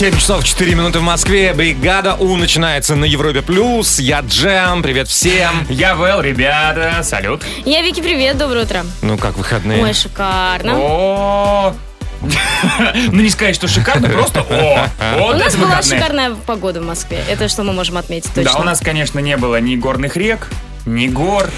7 часов 4 минуты в Москве. Бригада У начинается на Европе Плюс. Я Джем, привет всем. Я Вэл, ребята, салют. Я Вики, привет, доброе утро. Ну как выходные? Ой, шикарно. О, ну не сказать, что шикарно, просто о, вот У нас была шикарная погода в Москве. Это что мы можем отметить точно. Да, у нас, конечно, не было ни горных рек, ни гор.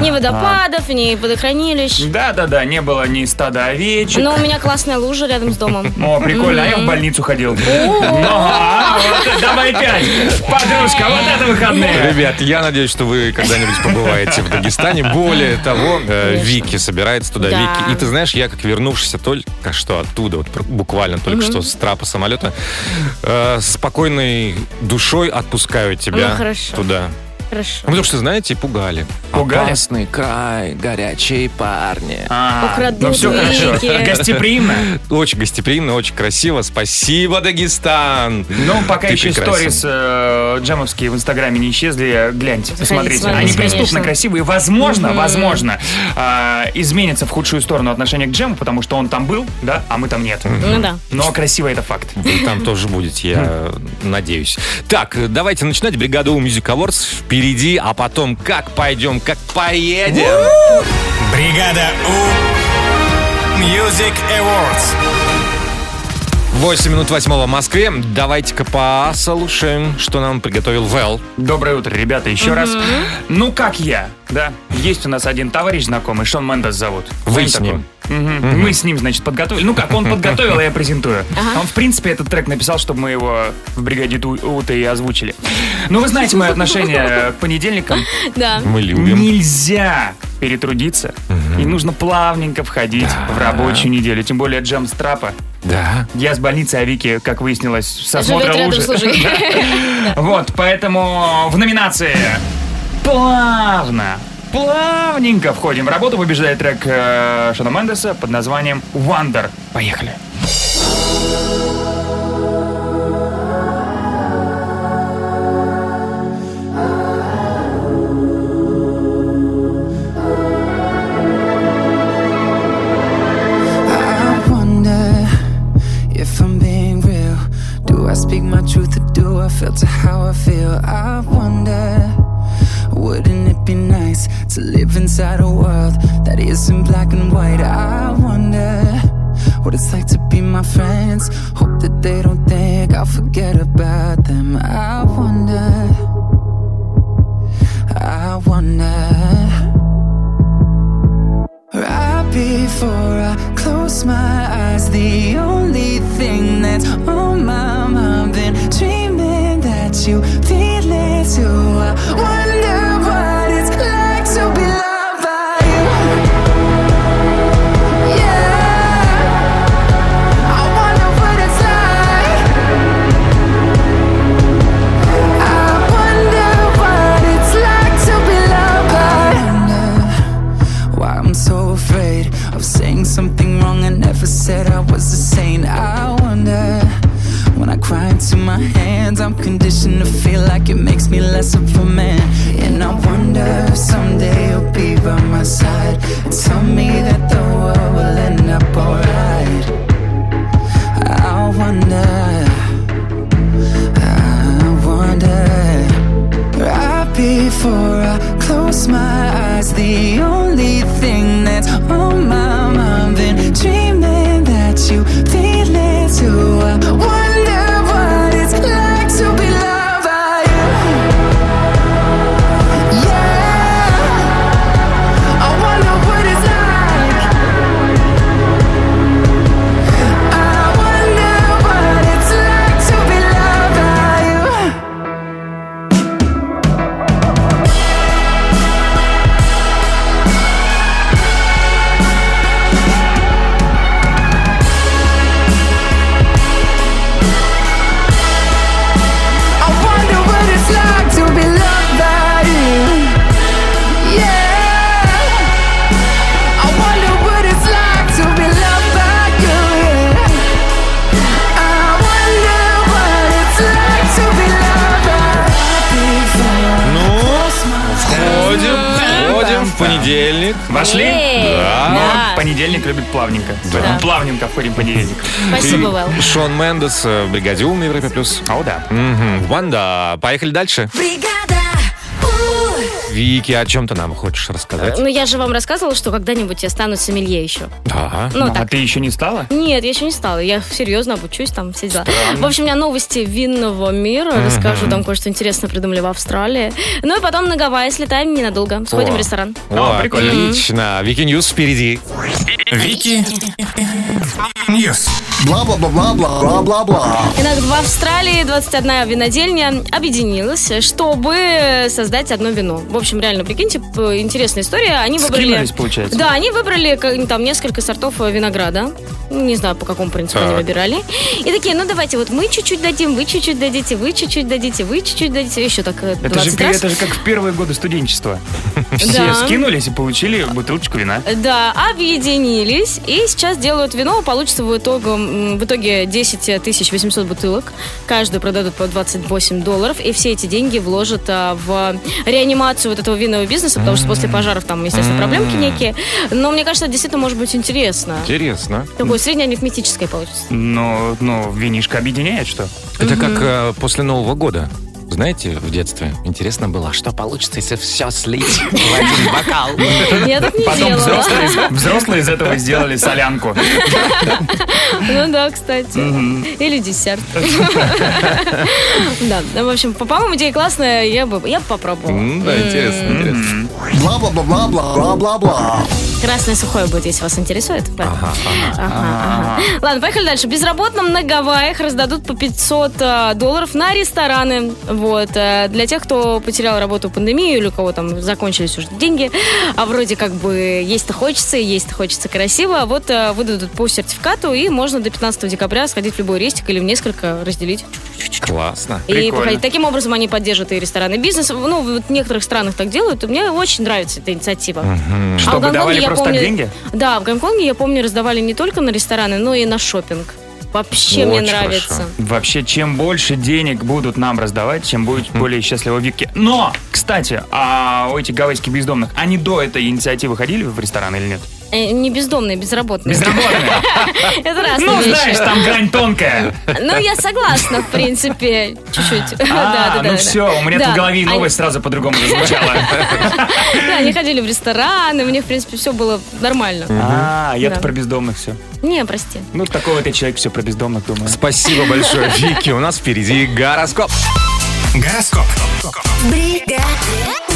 Ни водопадов, ни водохранилищ. Да-да-да, не было ни стада овечек. Но у меня классная лужа рядом с домом. О, прикольно, а я в больницу ходил. А, Давай пять. Подружка, вот это выходные. Ребят, я надеюсь, что вы когда-нибудь побываете в Дагестане. Более того, э. Вики собирается туда. Да. Вики. И ты знаешь, я как вернувшийся только что оттуда, вот буквально только что с трапа самолета, э, спокойной душой отпускаю тебя Ну, хорошо. туда. Хорошо. Ну, потому что, знаете, пугали. Пугали? Опасный край, горячие парни. А, Украдут ну все хорошо. Гостеприимно. Очень гостеприимно, очень красиво. Спасибо, Дагестан. Ну, пока Ты еще прекрасен. сторис э, джемовские в Инстаграме не исчезли, гляньте, посмотрите. смотрите, Они преступно красивые. Возможно, возможно, э, изменится в худшую сторону отношение к джему, потому что он там был, да, а мы там нет. Ну да. Но красиво это факт. Вы там тоже будете, я надеюсь. Так, давайте начинать. Бригада У Music Awards впереди, а потом как пойдем, как поедем. Бригада У Music Awards. 8 минут восьмого в Москве. Давайте-ка послушаем, что нам приготовил Вэл. Доброе утро, ребята, еще раз. Ну, как я, да? Есть у нас один товарищ знакомый, Шон Мендес зовут. Вы с ним? такого? Мгм. Мы с ним, значит, подготовили. Ну как, он подготовил, а я презентую. Он, в принципе, этот трек написал, чтобы мы его в бригаде Ута и озвучили. Ну, вы знаете мое отношение к понедельникам. Да. Мы любим. Нельзя перетрудиться. И нужно плавненько входить в рабочую неделю. Тем более джем с трапа. Да. Я с больницы, а Вики, как выяснилось, со смотра лужей. Вот, поэтому в номинации плавно, плавненько входим в работу. Побеждает трек э, Шона Мендеса под названием «Wonder». Поехали. I I filter how I feel? I wonder, wouldn't it be nice to live inside a world that isn't black and white? I wonder what it's like to be my friends. Hope that they don't think I'll forget about them. I you me less of a man. And I wonder if someday you'll be by my side and tell me that the world will end up alright. I wonder. I wonder Right before I close my понедельник. Вошли? Эй, Да. Но да. понедельник любит плавненько. Да. Плавненько входим в понедельник. Спасибо, Вэл. Шон Мендес, э, в бригаде «Ум» на Европе+. плюс. О, да. Мгм. Ванда, поехали дальше. Бригада. Вики, о чем ты нам хочешь рассказать? Ну, я же вам рассказывала, что когда-нибудь я стану сомелье еще. Да. Ну, а так. ты еще не стала? Нет, я еще не стала. Я серьезно обучусь, там все дела. В общем, у меня новости винного мира. Расскажу, там кое-что интересное придумали в Австралии. Ну и потом на Гавайи слетаем ненадолго. Сходим О. в ресторан. О, О, прикольно. Отлично. Вики News впереди. Вики News. Бла-бла-бла-бла-бла-бла-бла. Итак, в Австралии 21 винодельня объединилась, чтобы создать одно вино. В общем, реально, прикиньте, интересная история. Они выбрали... Скинулись, получается? Да, они выбрали там несколько сортов э, винограда. Не знаю, по какому принципу они Так. выбирали. И такие, ну давайте, вот мы чуть-чуть дадим, вы чуть-чуть дадите, вы чуть-чуть дадите, вы чуть-чуть дадите. Еще так э, 20 Это же, раз. это же как в первые годы студенчества. Все Да. скинулись и получили бутылочку вина. Да, объединились и сейчас делают вино. Получится в итоге, в итоге 10 тысяч 800 бутылок. Каждую продадут по 28 долларов. И все эти деньги вложат а, в реанимацию вот этого винного бизнеса, потому что после пожаров там, естественно, проблемки некие. Но мне кажется, это действительно может быть интересно. Интересно. Такое среднеарифметическое получится. Но, ну, винишко объединяет, что? Это как э, после Нового года. Знаете, в детстве интересно было, что получится, если все слить в один бокал. Я так не Потом делала. взрослые, из- взрослые из этого сделали солянку. Ну да, кстати. Или десерт. Да, ну, в общем, по- по-моему, идея классная, я бы я бы попробовала. Да, интересно, интересно. Бла-бла-бла-бла-бла-бла-бла. Красное сухое будет, если вас интересует. Ага, ага. Ладно, поехали дальше. Безработным на Гавайях раздадут по 500 э, долларов на рестораны. Вот. э, Для тех, кто потерял работу в пандемию или у кого там закончились уже деньги, а вроде как бы есть-то хочется, и есть-то хочется красиво, вот э, выдадут по сертификату, и можно до 15 декабря сходить в любой рестик или в несколько разделить. Классно. И Прикольно. походить. Таким образом они поддерживают и ресторанный бизнес. Ну, вот в некоторых странах так делают, мне очень нравится эта инициатива. А в Чтобы Гонконге, давали я просто помню- деньги? Да, в Гонконге, я помню, раздавали не только на рестораны, но и на шопинг. Вообще мне Очень нравится. хорошо. Вообще, чем больше денег будут нам раздавать, тем будет более счастливо Вики. Но, кстати, а у этих гавайских бездомных, они до этой инициативы ходили в ресторан или нет? Э, не бездомные, безработные. Безработные. Это разные Ну, знаешь, там грань тонкая. Ну, я согласна, в принципе, чуть-чуть. А, ну все, у меня тут в голове новость сразу по-другому зазвучала. Да, они ходили в рестораны, мне, в принципе, все было нормально. А, я-то про бездомных все. Не, прости. Ну, такого ты человек, все про бездомных думаю. Спасибо большое, Вики. У нас впереди гороскоп. Гороскоп. Бригада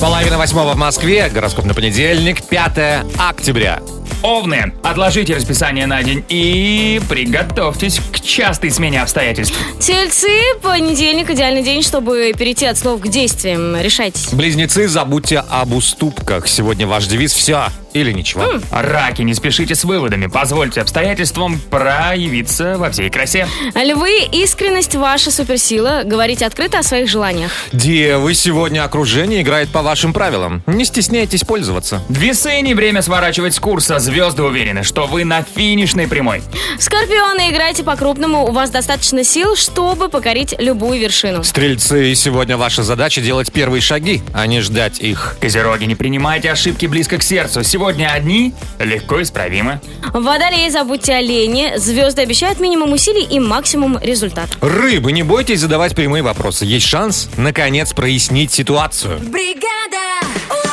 Половина восьмого в Москве. Гороскоп на понедельник, 5 октября. Овны, отложите расписание на день и приготовьтесь к частой смене обстоятельств. Тельцы, понедельник идеальный день, чтобы перейти от слов к действиям. Решайтесь. Близнецы, забудьте об уступках. Сегодня ваш девиз «Все или ничего». Раки, не спешите с выводами, позвольте обстоятельствам проявиться во всей красе. Львы, искренность ваша суперсила. Говорите открыто о своих желаниях. Девы, сегодня окружение играет по вашим правилам. Не стесняйтесь пользоваться. Весы не время сворачивать с курса. Звезды уверены, что вы на финишной прямой. Скорпионы, играйте по-крупному. У вас достаточно сил, чтобы покорить любую вершину. Стрельцы, сегодня ваша задача делать первые шаги, а не ждать их. Козероги, не принимайте ошибки близко к сердцу. Сегодня одни легко исправимы. Водолеи, забудьте о лени. Звезды обещают минимум усилий и максимум результат. Рыбы, не бойтесь задавать прямые вопросы. Есть шанс, наконец, прояснить ситуацию. Бригада.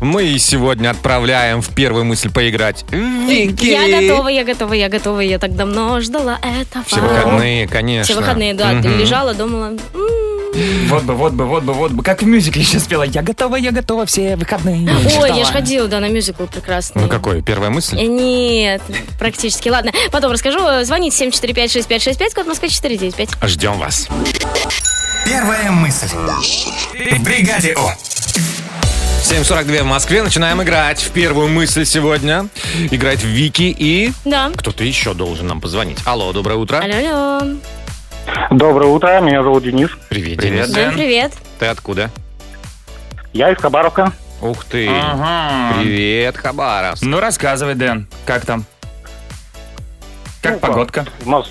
Мы сегодня отправляем в первую мысль поиграть Вики. Я готова, я готова, я готова. Я так давно ждала этого. Все выходные, конечно. Все выходные, да. Мгм. Лежала, думала. «М, Вот бы, вот бы, вот бы, вот бы. Как в мюзикле сейчас пела. Я готова, я готова, все выходные. Ой, я же ходила, да, на мюзикл прекрасный. Ну какой, первая мысль? Э, Нет, практически. Ладно, потом расскажу. Звоните 745-6565, код Москвы 495. Ждем вас. Первая мысль. В бригаде У. 7.42 в Москве. Начинаем играть. В первую мысль сегодня играет Вики и... Да. Кто-то еще должен нам позвонить. Алло, доброе утро. Алло, алло. Доброе утро, меня зовут Денис. Привет, Привет. Денис. Дэн, Дэн. привет. Ты откуда? Я из Хабаровска. Ух ты. Ага. Привет, Хабаровск. Ну, рассказывай, Дэн, как там? Как Ну, погодка? У нас...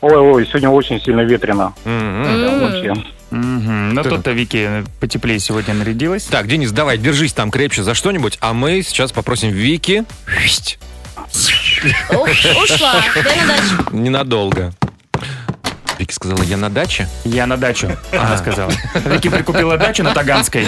Ой-ой, сегодня очень сильно ветрено. Прям М. Вообще. Мгм. Ну, тут-то Вики потеплее сегодня нарядилась. Так, Денис, давай, держись там крепче за что-нибудь, а мы сейчас попросим Вики ушла. Ненадолго. Вики сказала, я на даче? Я на дачу, она сказала. Вики прикупила дачу на Таганской.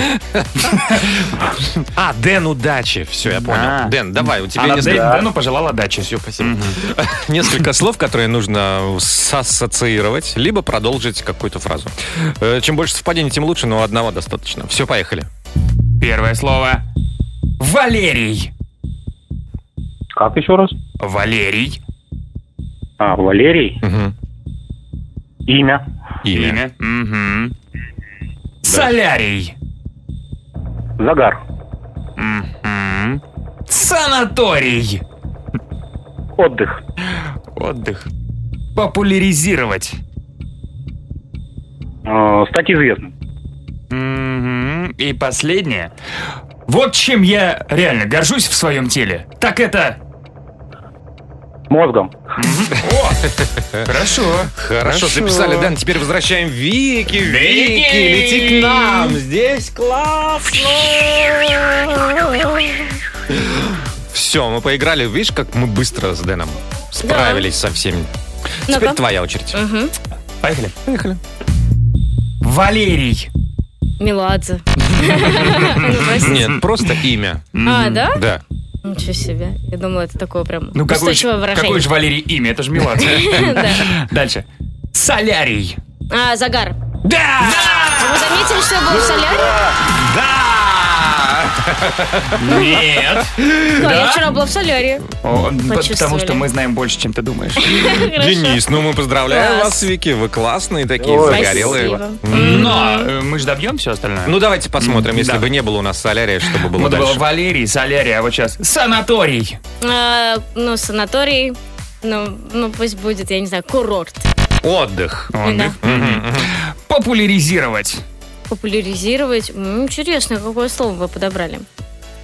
А, Дэн, удачи. Все, я понял. А. Дэн, давай, у тебя Она Дэну пожелала дачи. Все, спасибо. несколько слов, которые нужно сассоциировать, либо продолжить какую-то фразу. Э, Чем больше совпадений, тем лучше, но одного достаточно. Все, поехали. Первое слово. Валерий. Как еще раз? Валерий. А, Валерий. Мгм. Имя. Имя. Имя. Мгм. Солярий. Загар. Мгм. Санаторий. Отдых. Отдых. Популяризировать. Э, стать известным. Мгм. И последнее. Вот чем я реально горжусь в своем теле. Так это... Мозгом. О, хорошо. Хорошо, записали, Дэн. Теперь возвращаем Вики. Вики, лети к нам. Здесь классно. Все, мы поиграли. Видишь, как мы быстро с Дэном справились со всеми. Теперь твоя очередь. Поехали. Поехали. Валерий. Меладзе. Ну. Нет, просто имя. А, да? Да. Ничего себе. Я думала, это такое прям Ну, какое, устойчивое ж- выражение. какое же Валерий имя? Это же. Да. Дальше. Солярий. А, загар. Да! Вы заметили, что я был в солярии? Нет. Да, я вчера была в солярии. Потому что мы знаем больше, чем ты думаешь. Денис, ну мы поздравляем вас, Вики. Вы классные такие, загорелые. Но э, мы же добьем все остальное. Ну давайте посмотрим, если бы не было у нас солярия, что бы было Вот было дальше. Валерий, Солярий, а вот сейчас санаторий. А, Ну, санаторий. Ну, ну, пусть будет, я не знаю, курорт. Отдых. Популяризировать. Популяризировать. Интересно, какое слово вы подобрали.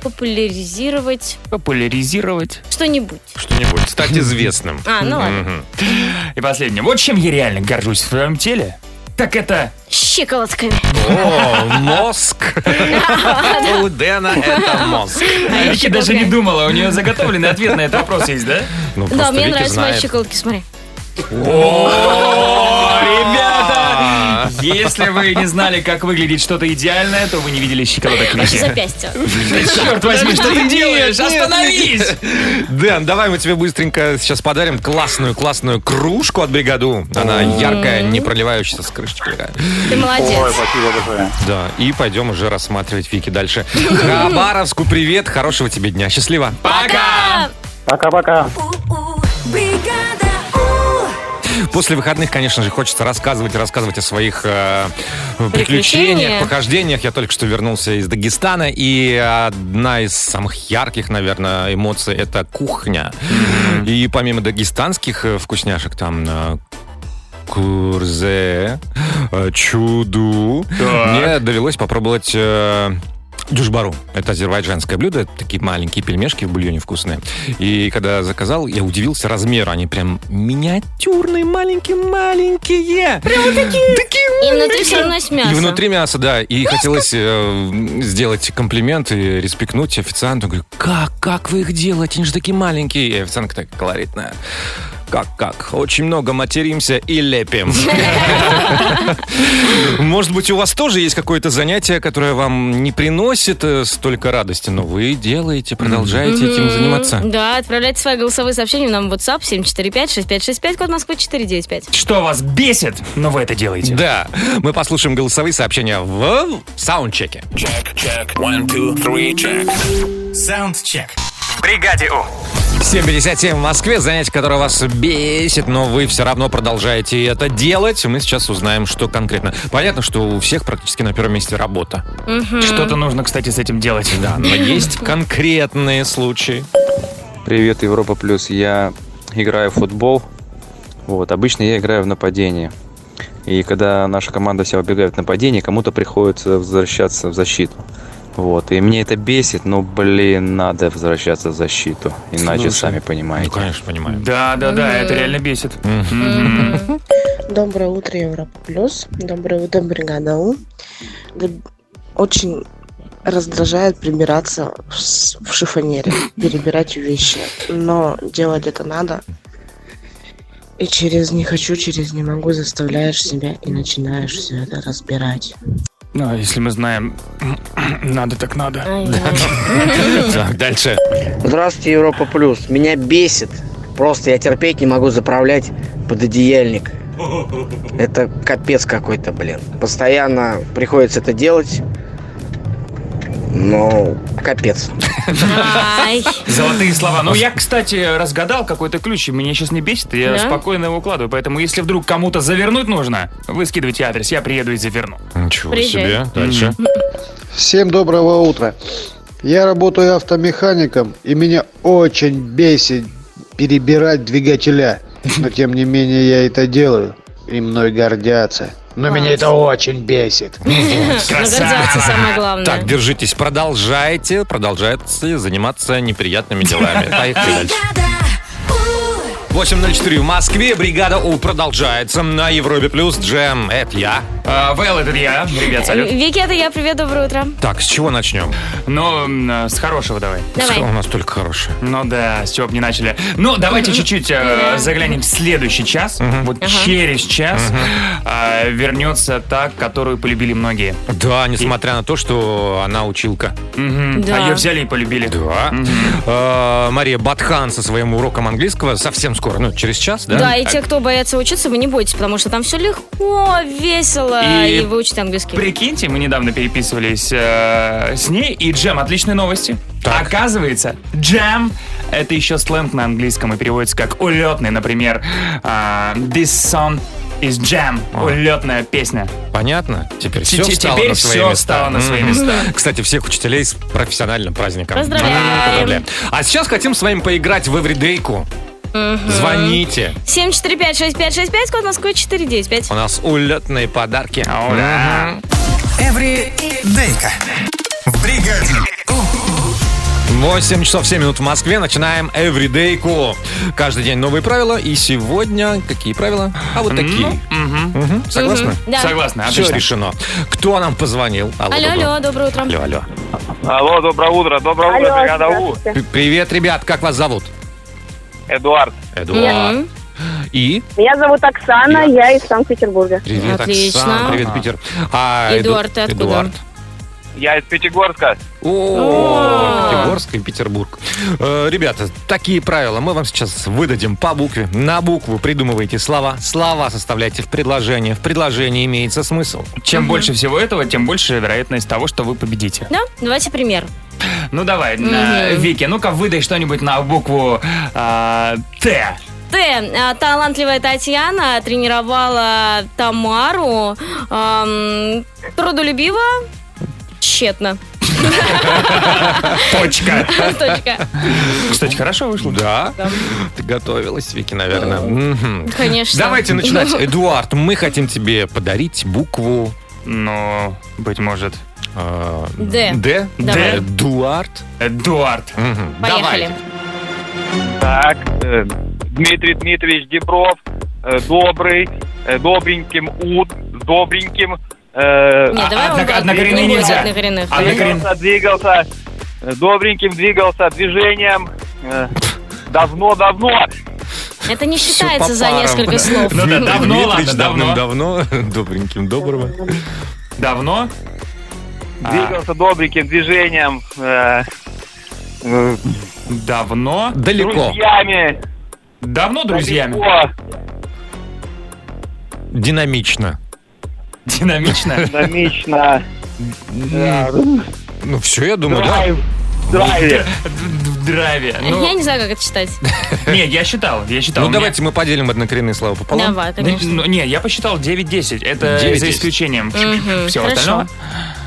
Популяризировать Популяризировать. что-нибудь. Что-нибудь. Стать известным. А, ну ладно. Мгм. И последнее. Вот чем я реально горжусь в своем теле, так это Щиколотками. О, мозг. У Дэна это мозг. А я Вики даже не щиколотками. думала, у нее заготовленный ответ на этот вопрос есть, да? Ну, Да, просто мне Вики нравятся мои знает. щиколотки, смотри. О! Если вы не знали, как выглядит что-то идеальное, то вы не видели щиколоток Ваши Вики. запястья. Черт возьми, что ты делаешь? Остановись! Дэн, давай мы тебе быстренько сейчас подарим классную-классную кружку от бригаду. Она яркая, не проливающаяся с крышечкой. Ты молодец. Ой, спасибо большое. Да, и пойдем уже рассматривать Вики дальше. Хабаровску привет, хорошего тебе дня, счастливо. Пока! Пока-пока. Бригада. После выходных, конечно же, хочется рассказывать, рассказывать о своих э, приключениях, Приключениях. похождениях. Я только что вернулся из Дагестана, и одна из самых ярких, наверное, эмоций это кухня. И помимо дагестанских э, вкусняшек, там э, курзе, э, чуду, Так. мне довелось попробовать э, Дюшбару. Это азербайджанское блюдо. Это такие маленькие пельмешки в бульоне вкусные. И когда заказал, я удивился размеру. Они прям миниатюрные, маленькие-маленькие. Прям такие. Такие И внутри все равно мясо. и внутри мясо, да. И хотелось э, сделать комплимент и респектнуть официанту. Говорю, как, как вы их делаете? Они же такие маленькие. И официантка так колоритная. Как, как? Очень много материмся и лепим. Может быть, у вас тоже есть какое-то занятие, которое вам не приносит э, столько радости, но вы делаете, продолжаете этим Мгм. заниматься. Да, отправляйте свои голосовые сообщения нам в WhatsApp 745-6565, код Москвы 495. Что вас бесит, но вы это делаете. Да, мы послушаем голосовые сообщения в саундчеке. Саундчек. В бригаде У. 7.57 в Москве. Занятие, которое вас бесит, но вы все равно продолжаете это делать. Мы сейчас узнаем, что конкретно. Понятно, что у всех практически на первом месте работа. Что-то нужно, кстати, с этим делать. Да, но есть конкретные случаи. Привет, Европа Плюс. Я играю в футбол. Вот, обычно я играю в нападение. И когда наша команда вся убегает в нападение, кому-то приходится возвращаться в защиту. Вот, и мне это бесит, но, блин, надо возвращаться в защиту. Иначе, Слушай, сами Ну, понимаете. конечно, понимаю. Да, да, да, это реально бесит. Доброе утро, Европа Плюс. Доброе утро, Бригада У. Очень раздражает прибираться в шифонере, перебирать вещи. Но делать это надо. И через не хочу, через не могу заставляешь себя и начинаешь все это разбирать. Ну, а если мы знаем, надо так надо. Так, дальше. Здравствуйте, Европа Плюс. Меня бесит. Просто я терпеть не могу заправлять пододеяльник. Это капец какой-то, блин. Постоянно приходится это делать. Но капец. Золотые слова. Ну, я, кстати, разгадал какой-то ключ, и меня сейчас не бесит, и я Да? спокойно его укладываю. Поэтому, если вдруг кому-то завернуть нужно, вы скидывайте адрес, я приеду и заверну. Ничего Приезжай. себе. Дальше. Всем доброго утра. Я работаю автомехаником, и меня очень бесит перебирать двигателя. Но тем не менее я это делаю, и мной гордятся. Но меня это очень бесит. Гордятся самое главное. Так, держитесь, продолжайте, продолжайте заниматься неприятными делами. Поехали дальше. 8.04 в Москве. Бригада У продолжается на Европе Плюс. Джем, это я. А, Вэл, это я. Ребят, салют. Вики, это я. Привет, доброе утро. Так, с чего начнем? Ну, а, с хорошего давай. Давай. У нас только хорошее. Ну да, с чего бы не начали. Ну, давайте чуть-чуть э, заглянем в следующий час. Вот через час э, вернется та, которую полюбили многие. Да, несмотря на то, что она училка. Да. А ее взяли и полюбили. Да. Э, Мария Батхан со своим уроком английского совсем скоро, ну, через час, да? Да, и те, кто боятся учиться, вы не бойтесь, потому что там все легко, весело, И и, вы учите английский. Прикиньте, мы недавно переписывались э, с ней, и Джем, отличные новости. Оказывается, Джем — это еще сленг на английском и переводится как улетный, например, а, This song is Jam, улетная песня. Понятно? Теперь все Те- встало теперь на свои всё места. встало на свои места. Кстати, всех учителей с профессиональным праздником. Поздравляем. Поздравляем. А сейчас хотим с вами поиграть в Эвридейку. Звоните. 745-6565, код Москвы 495. У нас улетные подарки. Ура! Эвридейка. В бригаде. 8 часов 7 минут в Москве. Начинаем Эвридейку. Каждый день новые правила. И сегодня какие правила? А вот такие. Мгм. Согласны? Да. Согласна, Все отлично. решено. Кто нам позвонил? Алло, доброе- алло, доброе утро. Алло, алло. Алло, доброе утро. Доброе утро, бригада У. Привет, ребят. Как вас зовут? Эдуард. Эдуард. Мгм. И? Меня зовут Оксана, я из Санкт-Петербурга. Привет, Отлично. Оксана. Привет, Питер. А, Эду- Эдуард, ты откуда? Эдуард. Я из Пятигорска. О, Пятигорск и Петербург. Э, Ребята, такие правила. Мы вам сейчас выдадим по букве. На букву придумывайте слова. Слова составляйте в предложение. В предложении имеется смысл. Чем больше всего этого, тем больше вероятность того, что вы победите. Да, давайте пример. Ну давай, на- Вики, ну-ка выдай что-нибудь на букву а, Т. Т. А, Талантливая Татьяна тренировала Тамару. ам, трудолюбиво. Тщетно. Точка. Точка. Кстати, хорошо вышло. Да. Ты готовилась, Вики, наверное. Конечно. Давайте начинать. Эдуард, мы хотим тебе подарить букву... Ну, быть может. Э, Д. Д? Давай. Эдуард. Мгм. Поехали. Так, э, Дмитрий Дмитриевич Дебров, э, добрый, э, добреньким уд, добреньким. э, Нет, давай одно- он однокоренные не будет нельзя. однокоренных. Однокорен- Двигался, двигался, э, добреньким двигался движением. э, Давно-давно. Это не Всё считается по за парам. несколько слов. Ну да, давно, ладно, давно. давным-давно. Добреньким доброго. Давно? А. Двигался добреньким движением. э, э, Давно? Далеко. Друзьями. Давно друзьями? Далеко. Динамично. Динамично? Динамично. Ну все, я думаю, да. Драйв. Драйве. В драйве. Я Ну, не знаю, как это читать. не, я считал, я считал. Ну давайте мы поделим однокоренные слова пополам. Давай, Ну, конечно. ну, не, я посчитал 9-10. Это 9-10. за исключением всего остального.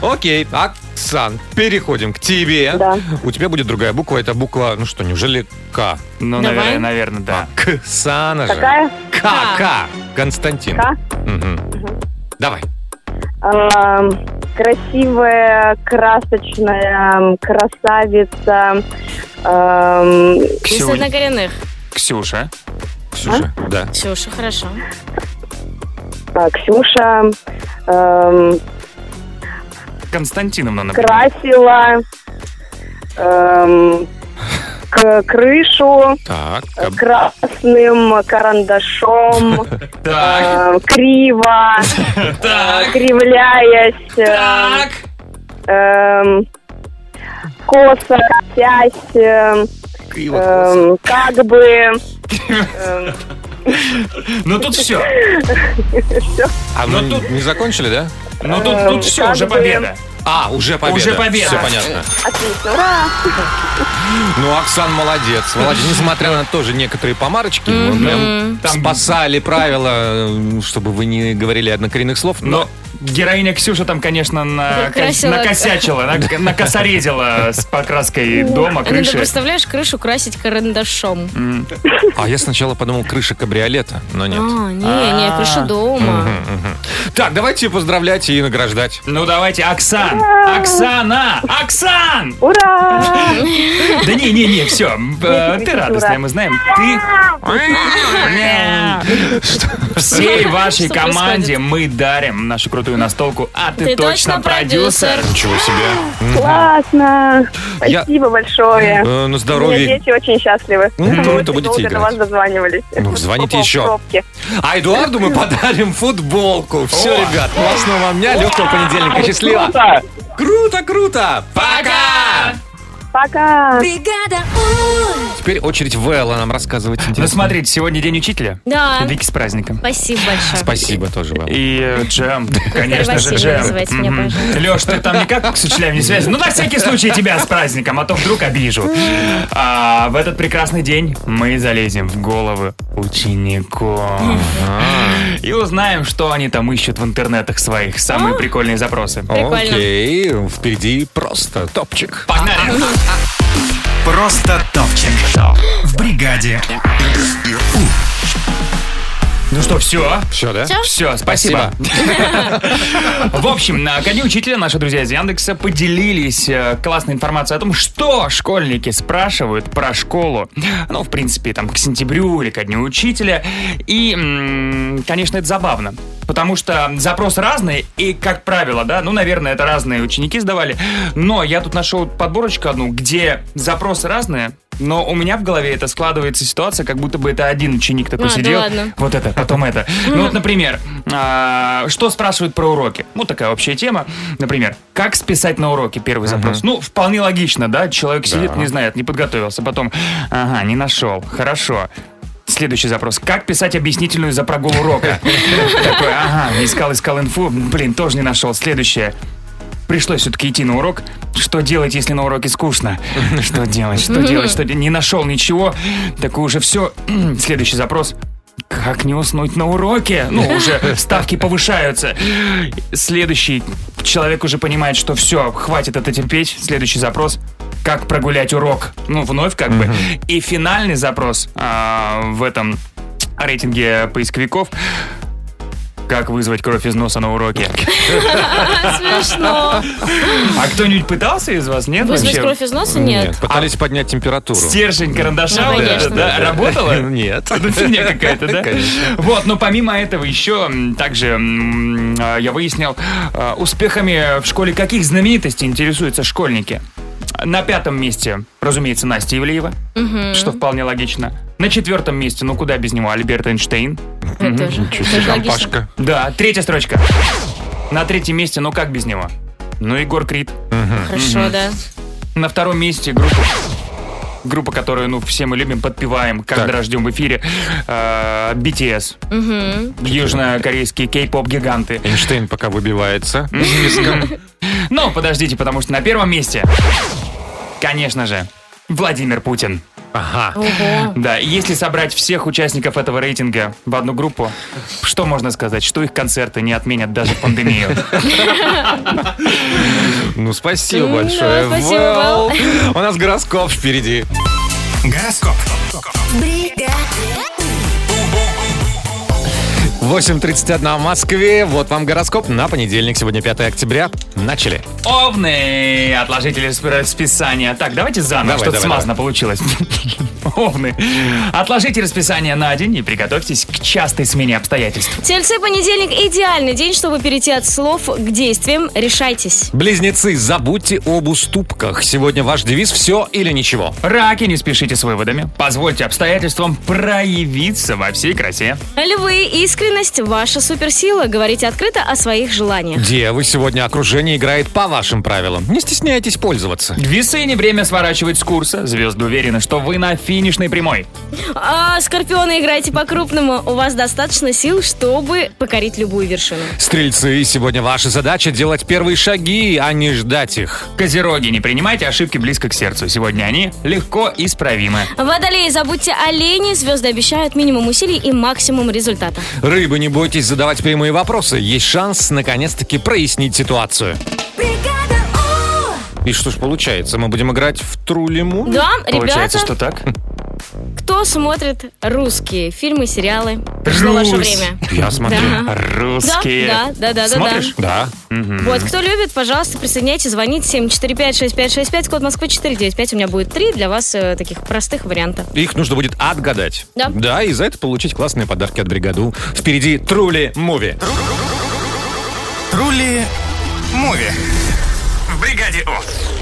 Окей, Оксан, переходим к тебе. Да. У тебя будет другая буква. Это буква, ну что, неужели К? Ну, Давай. наверное, наверное, да. Ксана же. Какая? К, К. Константин. К? Мгм. Давай. Эм, красивая, красочная, красавица. эм, Из Ксюнь. однокоренных. Ксюша. Ксюша. Да. Ксюша, хорошо. а, Ксюша эм, Константиновна, например. красила эм, к- крышу Так. э, красным карандашом, э, криво, э, кривляясь, э, эм, косо, косясь, э, эм, как бы... эм, Ну тут все. А мы не закончили, да? Ну тут, тут все, уже победа. А, уже победа. Уже победа. Все понятно. Отлично, ура! Ну, Оксан молодец. Молодец. Несмотря на тоже некоторые помарочки, мы прям Там- спасали правила, э, чтобы вы не говорили однокоренных слов. Но Героиня Ксюша там, конечно, на... Красила. накосячила, на- накосоредила с покраской дома, Ну, ты крыши. представляешь, крышу красить карандашом. А я сначала подумал, крыша кабриолета, но нет. А, не, не, крыша дома. Мгм, мгм. Так, давайте поздравлять и награждать. Ну давайте, Оксан! Оксана! Оксан! Ура! Да не, не, не, все. Ты радостная, мы знаем. Ты всей вашей команде мы дарим нашу крутую настолку. А ты, точно продюсер. Ничего себе. Классно! Спасибо большое. Э, на здоровье. Дети очень счастливы. Ну, Мы то очень будете играть. до вас дозванивались. Ну, звоните еще. А Эдуарду мы подарим футболку. Все, ребят, классного вам дня, легкого понедельника. Счастливо. Круто! Круто. Пока. Пока! Бригада У. Теперь очередь Вэлла нам рассказывать Ну интересно. смотрите, сегодня день учителя. Да. Вики с праздником. Спасибо большое. Спасибо тоже, Вэлла. И э, джем, конечно же, джем. Леш, ты там никак с учителями не связан? Ну, на всякий случай тебя с праздником, а то вдруг обижу. А в этот прекрасный день мы залезем в головы учеников. И узнаем, что они там ищут в интернетах своих. Самые прикольные запросы. Прикольно. Окей, впереди просто топчик. Погнали! Просто топчик. В бригаде. Ну что, все? Все, да? Всё? Все, спасибо. В общем, на коне учителя наши друзья из Яндекса поделились э, классной информацией о том, что школьники спрашивают про школу. Ну, в принципе, там, к сентябрю или ко дню учителя. И, конечно, это забавно. Потому что запросы разные, и, как правило, да, ну, наверное, это разные ученики сдавали. Но я тут нашел подборочку одну, где запросы разные, но у меня в голове это складывается ситуация, как будто бы это один ученик такой А, да сидел. ладно. Вот это, потом это. Ну вот, например, а, что спрашивают про уроки? Ну, такая общая тема. Например, как списать на уроки? Первый запрос. Ну, вполне логично, да? Человек сидит, не знает, не подготовился. Потом, ага, не нашел. Хорошо. Следующий запрос. Как писать объяснительную за прогул урока? Такой, ага, искал, искал инфу. Блин, тоже не нашел. Следующее. Пришлось все-таки идти на урок. Что делать, если на уроке скучно? Что делать, что делать, что де- Не нашел ничего. Так уже все. Следующий запрос. Как не уснуть на уроке? Ну, уже ставки повышаются. Следующий. Человек уже понимает, что все, хватит это терпеть. Следующий запрос. Как прогулять урок? Ну, вновь как бы. И финальный запрос а, в этом рейтинге поисковиков. Как вызвать кровь из носа на уроке? Смешно. А кто-нибудь пытался из вас? Нет Вызвать вообще? кровь из носа? Нет. Пытались поднять температуру. Стержень карандаша Ну, вот конечно. этот, да, работала? Нет. Фигня какая-то, да? Вот, но помимо этого еще также а, я выяснил, а, успехами в школе каких знаменитостей интересуются школьники. На пятом месте, разумеется, Настя Ивлеева, Мгм. что вполне логично. На четвертом месте, ну куда без него, Альберт Эйнштейн. Это тоже. Тоже логично. Пашка. Да, третья строчка. На третьем месте, ну как без него? Ну, Егор Крид. Хорошо, да. На втором месте группа, группа, которую, ну, все мы любим, подпеваем, когда Так. ждем в эфире, э, BTS. Мгм. Южнокорейские кей-поп-гиганты. Эйнштейн пока выбивается. Но подождите, потому что на первом месте, конечно же, Владимир Путин. Ага. Ого. Да, и если собрать всех участников этого рейтинга в одну группу, что можно сказать? Что их концерты не отменят даже в пандемию. Ну, спасибо большое. спасибо. У нас гороскоп впереди. Гороскоп. 8.31 в Москве. Вот вам гороскоп на понедельник. Сегодня 5 октября. Начали. Овны, отложители спи- списания. Так, давайте заново, Давай, что-то давай, смазано получилось. Овны. Отложите расписание на день и приготовьтесь к частой смене обстоятельств. Тельцы, понедельник – идеальный день, чтобы перейти от слов к действиям. Решайтесь. Близнецы, забудьте об уступках. Сегодня ваш девиз «все или ничего». Раки, не спешите с выводами. Позвольте обстоятельствам проявиться во всей красе. Львы, искренность – ваша суперсила. Говорите открыто о своих желаниях. Девы, сегодня окружение играет по вашим правилам. Не стесняйтесь пользоваться. Весы не время сворачивать с курса. Звезды уверены, что вы на финишной прямой. А, скорпионы, играйте по-крупному. У вас достаточно сил, чтобы покорить любую вершину. Стрельцы, сегодня ваша задача делать первые шаги, а не ждать их. Козероги, не принимайте ошибки близко к сердцу. Сегодня они легко исправимы. Водолеи, забудьте о лени. Звезды обещают минимум усилий и максимум результата. Рыбы, не бойтесь задавать прямые вопросы. Есть шанс наконец-таки прояснить ситуацию. И что ж получается, мы будем играть в Трулиму? Да, Получается, ребята, что так? Кто смотрит русские фильмы, сериалы? Пришло ваше Русь. время. Я смотрю. Да. Русские. Да, да, да, да, да, Смотришь? Да. Вот, кто любит, пожалуйста, присоединяйтесь, звоните 745-6565, код Москвы 495. У меня будет три для вас э, таких простых вариантов. Их нужно будет отгадать. Да. Да, и за это получить классные подарки от бригаду. Впереди Трули Муви. Трули Муви. В бригаде О.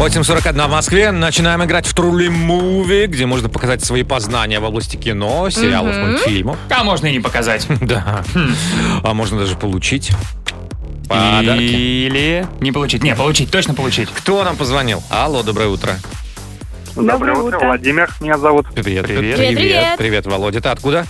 8.41 в Москве. Начинаем играть в Трули Муви, где можно показать свои познания в области кино, сериалов, Мгм. мультфильмов. А можно и не показать. Да. А можно даже получить подарки. Или не получить. Не, получить, точно получить. Кто нам позвонил? Алло, доброе утро. Доброе утро, Владимир меня зовут. Привет, Привет. привет, Привет. привет, Володя. Ты откуда?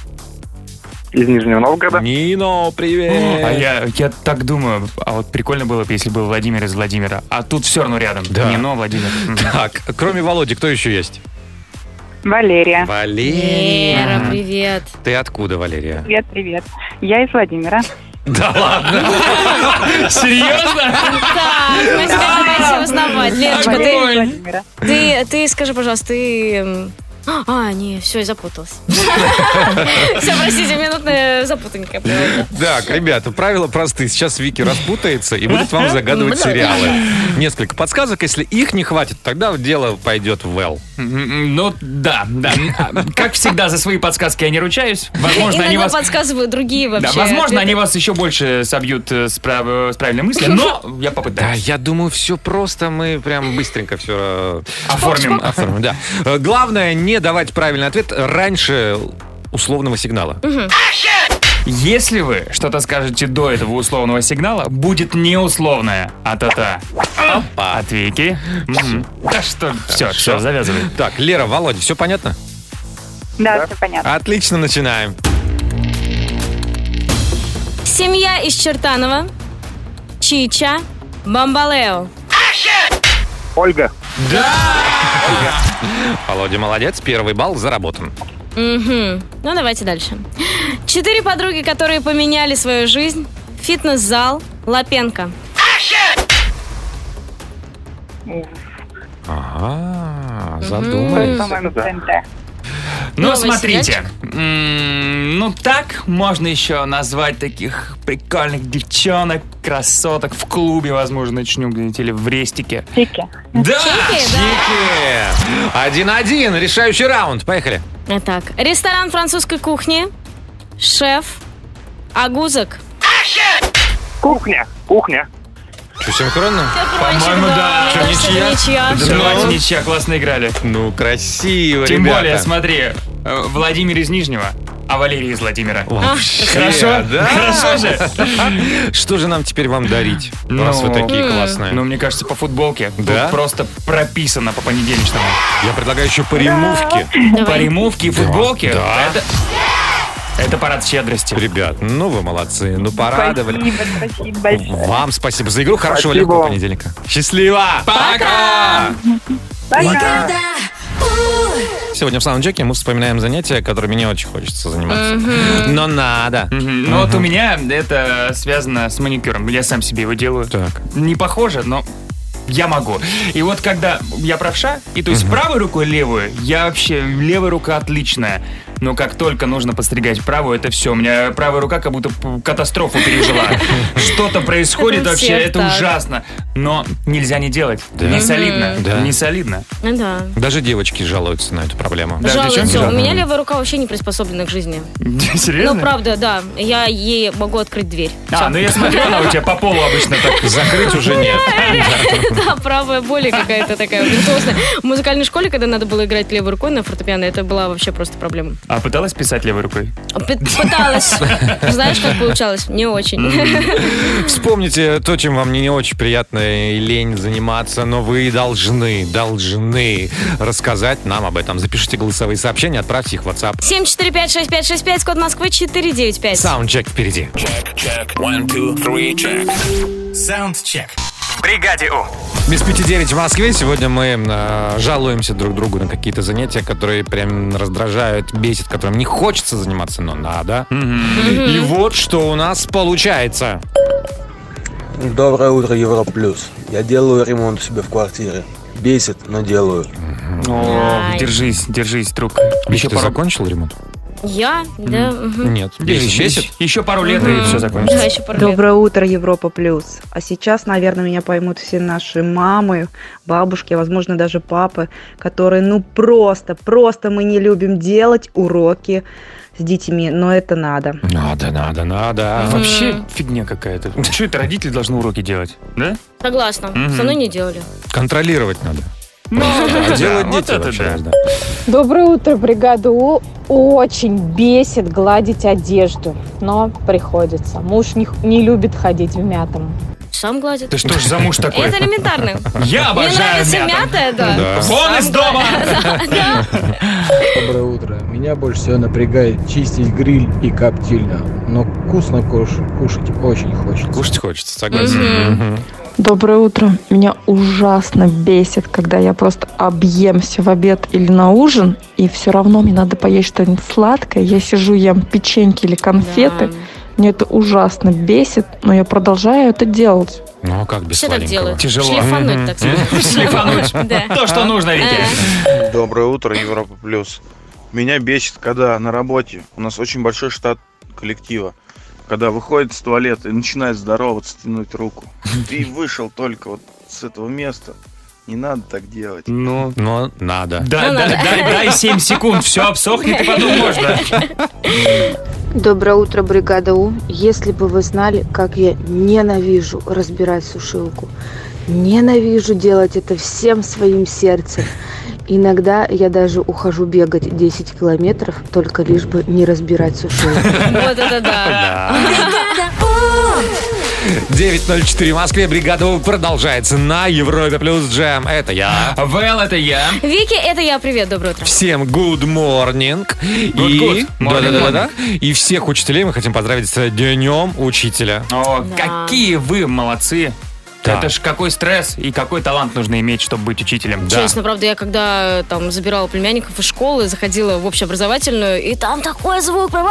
Из Нижнего Новгорода. Нино, привет. А я, я так думаю, а вот прикольно было бы, если был Владимир из Владимира. А тут все равно рядом. Да. Нино, Владимир. Так, кроме Володи, кто еще есть? Валерия. Валерия. Привет. Ты откуда, Валерия? Привет, привет. Я из Владимира. Да ладно. Серьезно? Так, мы теперь давайте узнавать. Владимира. ты, ты скажи, пожалуйста, ты... А, не, все, я запуталась. Все, простите, минутная запутанька. Так, ребята, правила просты. Сейчас Вики распутается и будет вам загадывать сериалы. Несколько подсказок. Если их не хватит, тогда дело пойдет в Well. Ну, да, да. Как всегда, за свои подсказки я не ручаюсь. Возможно, они вас... подсказывают другие Да, вообще. возможно, ответы. они вас еще больше собьют э, с, прав- с правильной мыслью, но я Да, попытаюсь. я думаю, все просто. Мы прям быстренько все Оформим. оформим. Да. Э, Главное, не давать правильный ответ раньше условного сигнала. Если вы что-то скажете до этого условного сигнала, будет не условное, а та-та. Опа. От Вики. Мгм. Да что, все, все, завязывай. Так, Лера, Володя, все понятно? Да, все понятно. Отлично, начинаем. Семья из Чертанова. Чича. Бамбалео. Ольга. Володя молодец, первый балл заработан. Угу. Ну, давайте дальше. Четыре подруги, которые поменяли свою жизнь. Фитнес-зал. Лапенко. Ага, задумались. ТНТ. Ну, Новый смотрите. Ну, так можно еще назвать таких прикольных девчонок, красоток в клубе, возможно, начнем где-нибудь или в рестике. Чики. Да! Чики. Один-один, решающий раунд. Поехали. Итак, ресторан французской кухни. Шеф. Агузок. Кухня. Кухня. Что, синхронно? По-моему, да. Что, ничья? ничья. Давайте ничья, классно играли. Ну, красиво, Тем ребята. более, смотри, э, Владимир из Нижнего, а Валерий из Владимира. Вообще, Хорошо? да? Хорошо же? Что же нам теперь вам дарить, раз Ну, вы такие классные? Ну, мне кажется, по футболке. Да? Тут просто прописано по понедельничному. Я предлагаю еще по ремувке. По ремувке и футболке. Да. Это, парад щедрости. Ребят, ну вы молодцы, ну порадовали. Спасибо, спасибо большое. Вам спасибо за игру. Хорошего Спасибо легкого понедельника. Счастливо! Пока! Пока. Сегодня в саундчеке мы вспоминаем занятия, которыми не очень хочется заниматься. Но надо. Мгм. Ну вот у меня это связано с маникюром. Я сам себе его делаю. Так. Не похоже, но я могу. И вот когда я правша, и то есть правой рукой левую, я вообще, левая рука отличная. Но как только нужно подстригать правую, это все. У меня правая рука как будто катастрофу пережила. Что-то происходит Это вообще, это так. ужасно. Но нельзя не делать. Да. Не солидно. Да. Не солидно. Ну Да. Даже девочки жалуются на эту проблему. Да, Жалуются. У меня левая рука вообще не приспособлена к жизни. Серьезно? Ну, правда, да. Я ей могу открыть дверь. А, ну я смотрю, она у тебя по полу обычно так. Закрыть уже нет. Да, правая боль какая-то такая. В музыкальной школе, когда надо было играть левой рукой на фортепиано, это была вообще просто проблема. А пыталась писать левой рукой? П- Пыталась. Знаешь, как получалось? Не очень. Вспомните то, чем вам не очень приятно и лень заниматься, но вы должны, должны рассказать нам об этом. Запишите голосовые сообщения, отправьте их в WhatsApp. 745-6565, код Москвы 495. Саундчек впереди. Саундчек. В бригаде У. Без пяти девять в Москве. Сегодня мы э, жалуемся друг другу на какие-то занятия, которые прям раздражают, бесит, которым не хочется заниматься, но надо. И вот что у нас получается. Доброе утро, Европа Плюс. Я делаю ремонт у себя в квартире. Бесит, но делаю. О, держись, держись, друг. Еще ты пару- закончил ремонт? Я? Да. Нет. Держись, Бесит? Еще пару лет, и все Да, закончится. еще пару лет. Доброе утро, Европа Плюс. А сейчас, наверное, меня поймут все наши мамы, бабушки, а возможно даже папы, которые, ну просто, просто мы не любим делать уроки с детьми, но это надо. Надо, надо, надо. Вообще фигня какая-то. Что это родители должны уроки делать? Да? Согласна. Мгм. Со мной не делали. Контролировать надо. Ну, А делать вот дети это вообще да. Доброе утро, бригада У. Очень бесит гладить одежду, но приходится. Муж не, не любит ходить в мятом. Сам гладит. Ты что ж за муж такой? Это элементарно. Я Мне обожаю нравится мята. мятая, да. Да. Вон из дома! Да. Доброе утро. Меня больше всего напрягает чистить гриль и коптильню. Но вкусно кушать, кушать очень хочется. Кушать хочется, согласен. Доброе утро. Меня ужасно бесит, когда я просто объемся в обед или на ужин, и все равно мне надо поесть что-нибудь сладкое. Я сижу, ем печеньки или конфеты. Да. Мне это ужасно бесит, но я продолжаю это делать. Ну, а как без Все так сладенького? делают. Тяжело. Шлифануть, так сказать. Шлифануть. То, что нужно, Вики. Доброе утро, Европа Плюс. Меня бесит, когда на работе у нас очень большой штат коллектива. Когда выходит с туалета и начинает здороваться, тянуть руку. Ты вышел только вот с этого места. Не надо так делать. Ну, Но надо. дай, дай, дай, дай 7 секунд, все обсохнет, и потом можно. Доброе утро, бригада У. Если бы вы знали, как я ненавижу разбирать сушилку. Ненавижу делать это всем своим сердцем. Иногда я даже ухожу бегать 10 километров, только лишь бы не разбирать сушилку. Вот это да. 9.04 в Москве. Бригада У продолжается на Европе Плюс Джем. Это я. Вэл, это я. Вики, это я. Привет, доброе утро. Всем good morning. Good, и, good. Morning, да, да, да, да. И всех учителей мы хотим поздравить с Днем Учителя. О, Да. какие вы молодцы. Да. Это ж какой стресс и какой талант нужно иметь, чтобы быть учителем. Честно, правда, я когда там забирала племянников из школы, заходила в общеобразовательную, и там такой звук, прям,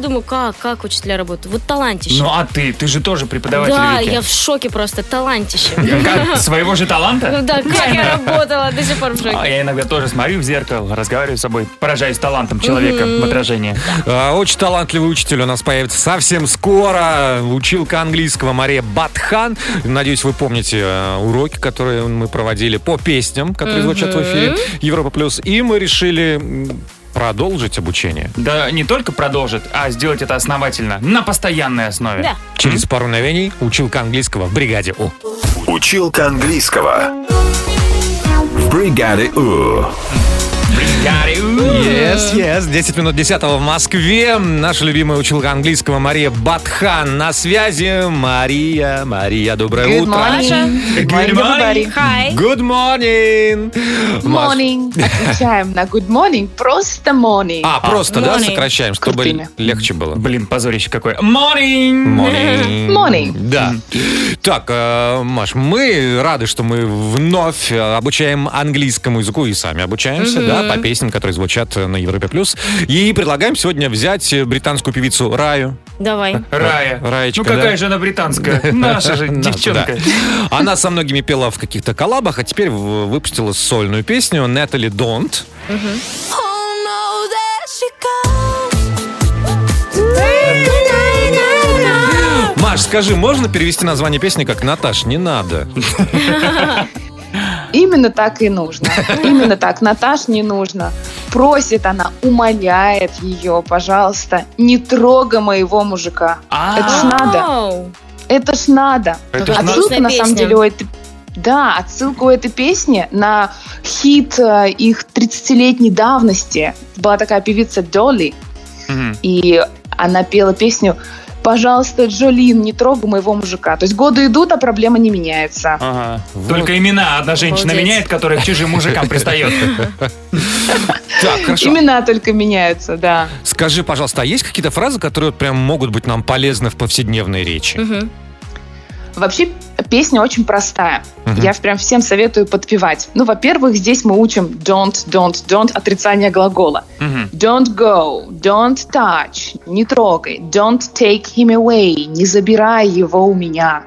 думаю, как, как учителя работают? Вот талантище. Ну а ты, ты же тоже преподаватель да, Вики. я в шоке просто, талантище. Как, своего же Ну таланта? да, как я работала, до сих пор в А шоке. я иногда тоже смотрю в зеркало, разговариваю с собой, поражаюсь талантом человека в отражении. А, Очень талантливый учитель у нас появится совсем скоро. Училка английского Мария Батхан. Надеюсь, вы помните э, уроки, которые мы проводили по песням, которые звучат в эфире Европа Плюс. И мы решили продолжить обучение. Да не только продолжит, а сделать это основательно, на постоянной основе. Да. Через пару мгновений училка английского в бригаде У. Училка английского. В бригаде У. Yes, yes. 10 минут 10 в Москве. Наша любимая училка английского Мария Батхан на связи. Мария, Мария, доброе Good утро. morning. Good morning. Hi. Good morning. Good morning. Отвечаем на good morning. Просто morning. А, просто, да, сокращаем, чтобы легче было. Блин, позорище какое. Morning! Morning. Morning. Да. Так, э, Маш, мы рады, что мы вновь обучаем английскому языку и сами обучаемся, да, по песням, которые звучат э, на Европе+. плюс. И предлагаем сегодня взять э, британскую певицу Раю. Давай. Рая. Раечка, ну какая да? же она британская? Наша же девчонка. да. Она со многими пела в каких-то коллабах, а теперь выпустила сольную песню Natalie Don't. No, there she Маш, скажи, можно перевести название песни как «Наташ, не надо»? Именно так и нужно. Именно так. Наташ не нужно. Просит она, умоляет ее, пожалуйста, не трогай моего мужика. Это ж надо. Это ж надо. Отсылка, на самом деле, у этой... Да, отсылка у этой песни на хит э, их 30-летней давности. Была такая певица Долли, и она пела песню «Пожалуйста, Джолин, не трогай моего мужика». То есть годы идут, а проблема не меняется. Ага. Только имена одна женщина Обалдеть. меняет, которая к чужим мужикам пристает. Имена только меняются, да. Скажи, пожалуйста, а есть какие-то фразы, которые вот прям могут быть нам полезны в повседневной речи? Вообще песня очень простая. Мгм. Я прям всем советую подпевать. Ну, во-первых, здесь мы учим don't, don't, don't отрицание глагола. Don't go, don't touch, не трогай, don't take him away, не забирай его у меня.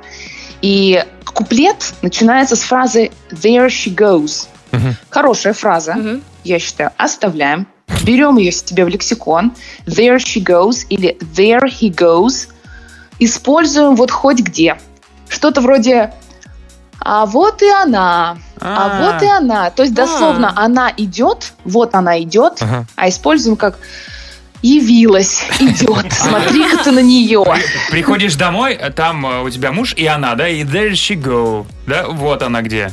И куплет начинается с фразы there she goes. Хорошая фраза, я считаю. Оставляем. Берем ее себе в лексикон. There she goes или there he goes. Используем вот хоть где. Что-то вроде а вот и она, а, А. вот и она. То есть дословно она идет, вот она идет, Ага. а используем как явилась, идет, смотри-ка ты на нее. Приходишь домой, а там э, у тебя муж и она, да, и there she go. Да, вот она где.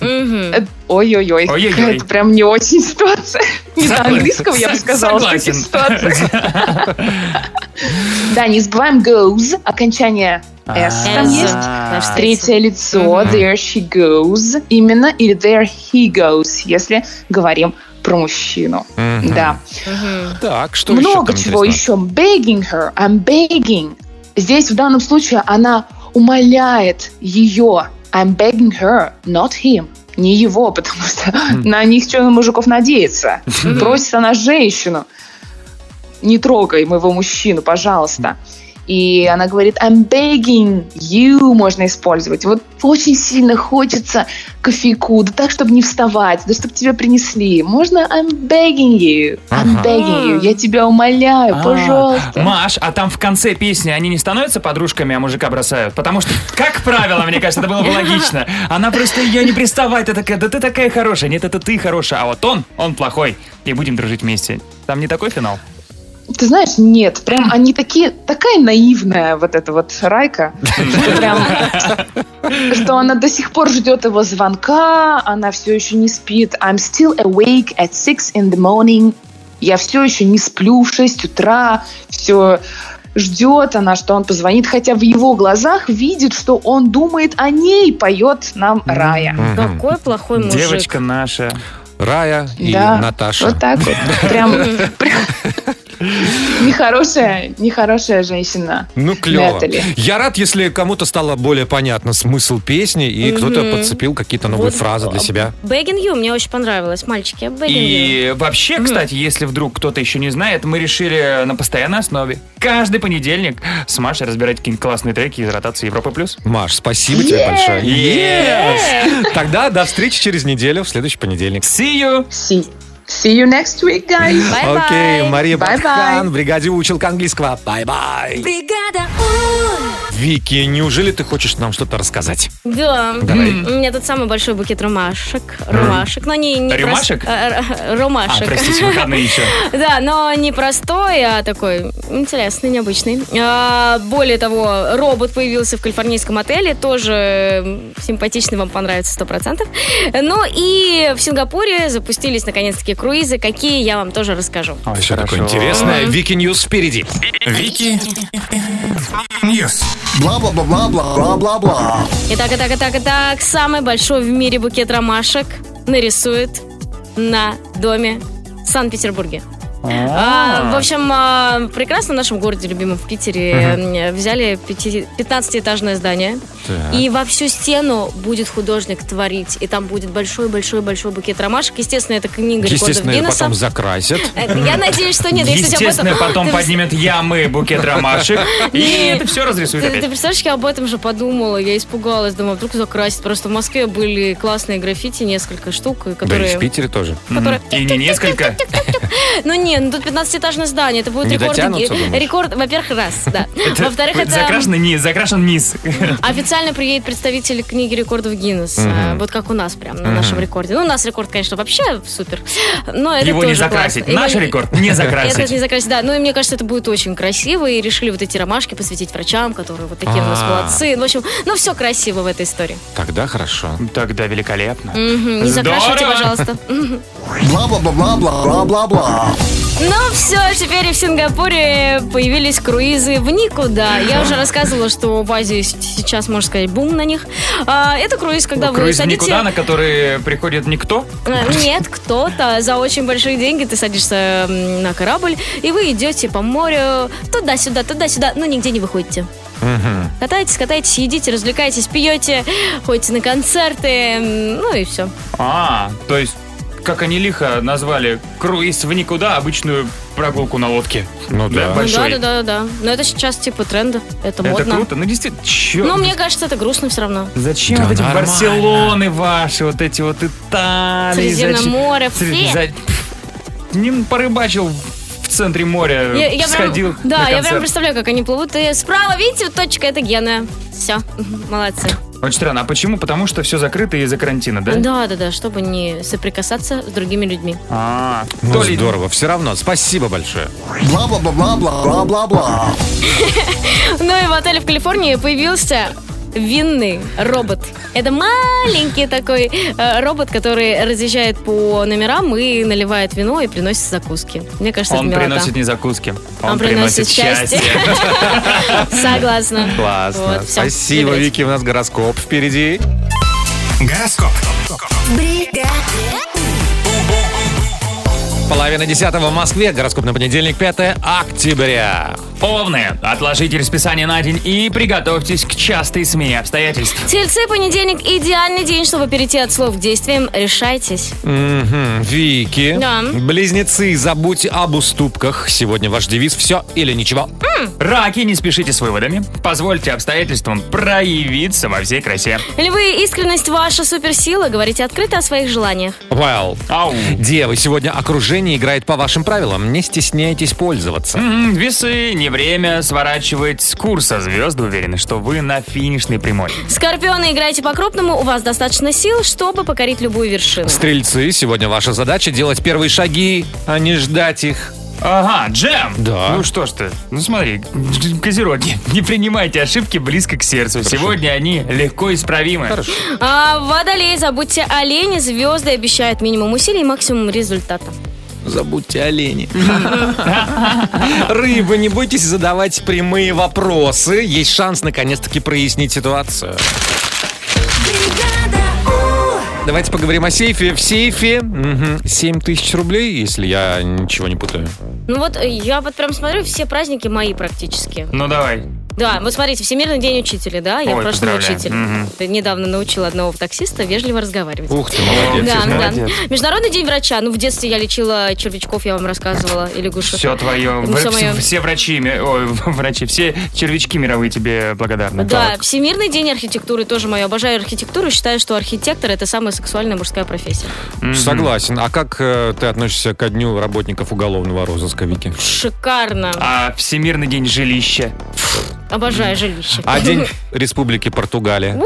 Э, Ой-ой-ой, какая-то прям не очень ситуация. Не на Согла- английском я бы сказала, что это согласен. ситуация. Да, не забываем goes, окончание S там есть. наш Третье лицо, there she goes, именно, или there he goes, если говорим про мужчину. Мгм. Да. Так, что Много еще там чего еще. Begging her, I'm begging. Здесь в данном случае она умоляет ее. I'm begging her, not him. Не его, потому что на них что на мужиков надеяться. Просит она женщину. Не трогай моего мужчину, пожалуйста. И она говорит, I'm begging you можно использовать. Вот очень сильно хочется кофейку, да так, чтобы не вставать, да чтобы тебе принесли. Можно I'm begging you, I'm Ага. begging you, я тебя умоляю, А, пожалуйста. Маш, а там в конце песни они не становятся подружками, а мужика бросают? Потому что, как правило, мне кажется, это было бы логично. Она просто ее не приставает, ты такая, да ты такая хорошая. Нет, это ты хорошая, а вот он, он плохой. И будем дружить вместе. Там не такой финал? Ты знаешь, нет, прям они такие, такая наивная вот эта вот Райка, что прям, что она до сих пор ждет его звонка, она все еще не спит. I'm still awake at six in the morning. Я все еще не сплю в 6 утра, все ждет она, что он позвонит, хотя в его глазах видит, что он думает о ней, поет нам Рая. Какой плохой мужик. Девочка наша. Рая и Да, Наташа. Вот так вот. Прям, прям нехорошая, нехорошая женщина. Ну, клево. Нетали. Я рад, если кому-то стало более понятно смысл песни, и Мгм. кто-то подцепил какие-то новые Вот, фразы для себя. Begging you мне очень понравилось. Мальчики, you. И вообще, кстати, если вдруг кто-то еще не знает, мы решили на постоянной основе каждый понедельник с Машей разбирать какие-нибудь классные треки из ротации Европы+. плюс. Маш, спасибо тебе большое. Yes! Тогда до встречи через неделю, в следующий понедельник. See you! See, see you next week, guys. Окей, Мария Bye-bye. Бакхан, в бригаде училка английского. Bye-bye. Бригада Вики, неужели ты хочешь нам что-то рассказать? Да. Давай. У меня тут самый большой букет ромашек. Ромашек, но не... не Рюмашек? прост- а, Ромашек. А, простите, выходные еще. Да, но не простой, а такой интересный, необычный. А, более того, робот появился в калифорнийском отеле, тоже симпатичный, вам понравится 100%. Ну и в Сингапуре запустились наконец-таки круизы, какие я вам тоже расскажу. Все такое интересное. Вики News впереди. Вики News. Бла-бла-бла-бла-бла-бла-бла. Итак, итак, итак, итак, самый большой в мире букет ромашек нарисует на доме в Санкт-Петербурге. А, в общем, а, прекрасно в нашем городе, любимом в Питере, взяли пяти- 15-этажное здание. Так. И во всю стену будет художник творить. И там будет большой-большой-большой букет ромашек. Естественно, это книга Естественно, Гиннесса. потом закрасят. Э, Я надеюсь, что нет. Об этом- Естественно, потом Ты- поднимет ямы, букет ромашек, и это все разрисует Ты, представляешь, я об этом же подумала, я испугалась, думаю, вдруг закрасит. Просто в Москве были классные граффити, несколько штук, Да и которые... в Питере тоже. которые- И не несколько. Ну Не, ну тут 15-этажное здание, это будет рекорд. Рекорд, во-первых, раз, да. Во-вторых, это Закрашен низ, закрашен низ. официально приедет представитель книги рекордов Гиннес. Мгм. э, Вот как у нас прям, на Мгм. нашем рекорде. Ну, у нас рекорд, конечно, вообще супер. Но это Его не тоже закрасить. классно. Наш Его- рекорд не закрасить. Это не закрасить, да. Ну, и мне кажется, это будет очень красиво. И решили вот эти ромашки посвятить врачам, которые вот такие у нас А. молодцы. Ну, В общем, ну, все красиво в этой истории. Тогда хорошо. Тогда великолепно. Не закрашивайте, пожалуйста. Бла-бла-бла-бла-бла-бла-бла. Ну все, теперь и в Сингапуре появились круизы в никуда. Я уже рассказывала, что в Азии сейчас, можно сказать, бум на них. А, это круиз, когда вы Круиз садите... никуда, на который приходит никто? Э, Нет, кто-то за очень большие деньги ты садишься на корабль, и вы идете по морю туда-сюда, туда-сюда, но нигде не выходите. Катаетесь, катаетесь, едите, развлекаетесь, пьете, ходите на концерты, ну и все. А, то есть, как они лихо назвали круиз в никуда, обычную прогулку на лодке. Ну Ну, да, большой. да, да, да. Но это сейчас типа тренда, это, Это модно. круто, ну действительно, чё? Но мне кажется, это грустно все равно. Зачем Да вот эти нормально. Барселоны ваши, вот эти вот Италии? Средиземное море, фе. за- Не порыбачил в центре моря, Я, я прям- да, на я прям представляю, как они плывут. И справа, видите, вот точка, это Гена. Все, молодцы. Очень странно. А почему? Потому что все закрыто из-за карантина, да? Да, да, да, чтобы не соприкасаться с другими людьми. А, Ну, то ли- здорово. Все равно. Спасибо большое. Бла-бла-бла-бла-бла-бла-бла. Ну и в отеле в Калифорнии появился винный робот. Это маленький такой э, робот, который разъезжает по номерам и наливает вино и приносит закуски. Мне кажется, Он это милота. приносит не закуски, он, Он приносит, приносит счастье. Согласна. Классно. Спасибо. Вики. У нас гороскоп впереди. Гороскоп. Половина десятого в Москве. Гороскоп на понедельник, 5 октября. Овны, отложите расписание на день и приготовьтесь к частой смене обстоятельств. Тельцы, понедельник – идеальный день, чтобы перейти от слов к действиям. Решайтесь. Мгм. Вики. Да. Близнецы, забудьте об уступках. Сегодня ваш девиз «Все или ничего». Раки, не спешите с выводами. Позвольте обстоятельствам проявиться во всей красе. Львы, искренность – ваша суперсила. Говорите открыто о своих желаниях. Well. Ау. Девы, сегодня окружение играет по вашим правилам. Не стесняйтесь пользоваться. М, Весы, не время сворачивать с курса. Звезды уверены, что вы на финишной прямой. Скорпионы, играйте по-крупному. У вас достаточно сил, чтобы покорить любую вершину. Стрельцы, сегодня ваша задача делать первые шаги, а не ждать их. Ага, джем! Да. Ну что ж ты, ну смотри, козероги, не принимайте ошибки близко к сердцу. Сегодня они легко исправимы. Хорошо. А водолей, забудьте о лени. Звезды обещают минимум усилий и максимум результата. Забудьте олени. Рыбы, не бойтесь задавать прямые вопросы. Есть шанс наконец-таки прояснить ситуацию. Давайте поговорим о сейфе. В сейфе мгм, 7 тысяч рублей, если я ничего не путаю. Ну вот э, я вот прям смотрю, все праздники мои практически. Ну давай. Да, вот смотрите, Всемирный день учителя, да? Я Ой, в прошлом поздравляю. учитель. Мгм. Недавно научила одного таксиста вежливо разговаривать. Ух ты, молодец. Да, да. молодец. Международный день врача. Ну, в детстве я лечила червячков, я вам рассказывала, и лягушек. Все твое. Ну, все, моё. все врачи, ой, врачи, все червячки мировые тебе благодарны. Да, Так. Всемирный день архитектуры тоже мое. Обожаю архитектуру. Считаю, что архитектор это самая сексуальная мужская профессия. Согласен. А как э, ты относишься ко дню работников уголовного розыска, Вики? Шикарно. А Всемирный день жилища. Обожаю жилище. А день Республики Португалия?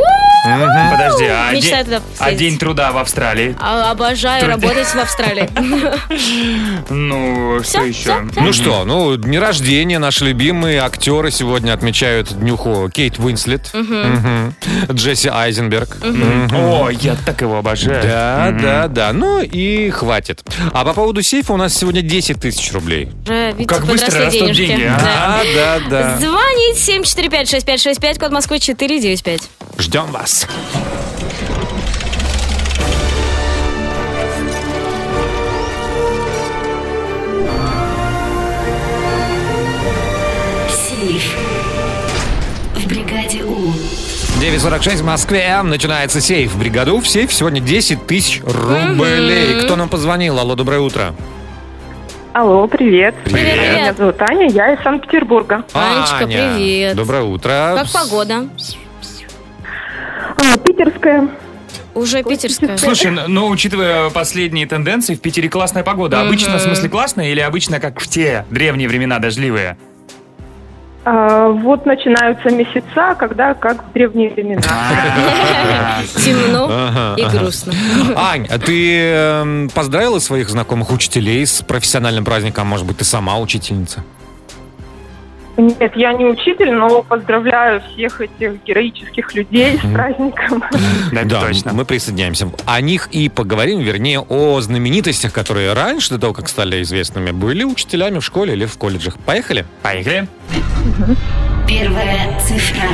Подожди, а, Мечтаю день, туда а съездить. день труда в Австралии? А, Обожаю Труд- работать в Австралии. Ну, что Всё, еще? всё, всё. Ну что, ну, дни рождения наши любимые актеры сегодня отмечают днюху Кейт Уинслет, Мгм. Джесси Айзенберг. Мгм. О, я так его обожаю. Да, Мгм. да, да. Ну и хватит. А по поводу сейфа у нас сегодня 10 тысяч рублей. Уже, видите, Как быстро подросли растут денежки. деньги, а? Да. Да, да, да. Звонить 745-6565, код Москвы 495. Ждем вас. Сейф. В бригаде У. 9.46 в Москве. Начинается сейф в бригаду. В сейф сегодня 10 тысяч рублей. Кто нам позвонил? Алло, доброе утро. Алло, привет. Привет. Меня зовут Аня, я из Санкт-Петербурга. Анечка, Аня. привет. Доброе утро. Как погода? А, питерская. Уже питерская. Слушай, ну, ну, учитывая последние тенденции, в Питере классная погода. Обычно, в смысле, классная или обычно, как в те древние времена, дождливые? А, вот начинаются месяца, когда как в древние времена. Темно и грустно. Ань, а ты эм, поздравила своих знакомых учителей с профессиональным праздником? Может быть, ты сама учительница? Нет, я не учитель, но поздравляю всех этих героических людей с праздником. Да, мы присоединяемся. О них и поговорим, вернее, о знаменитостях, которые раньше, до того, как стали известными, были учителями в школе или в колледжах. Поехали? Поехали. Первая цифра.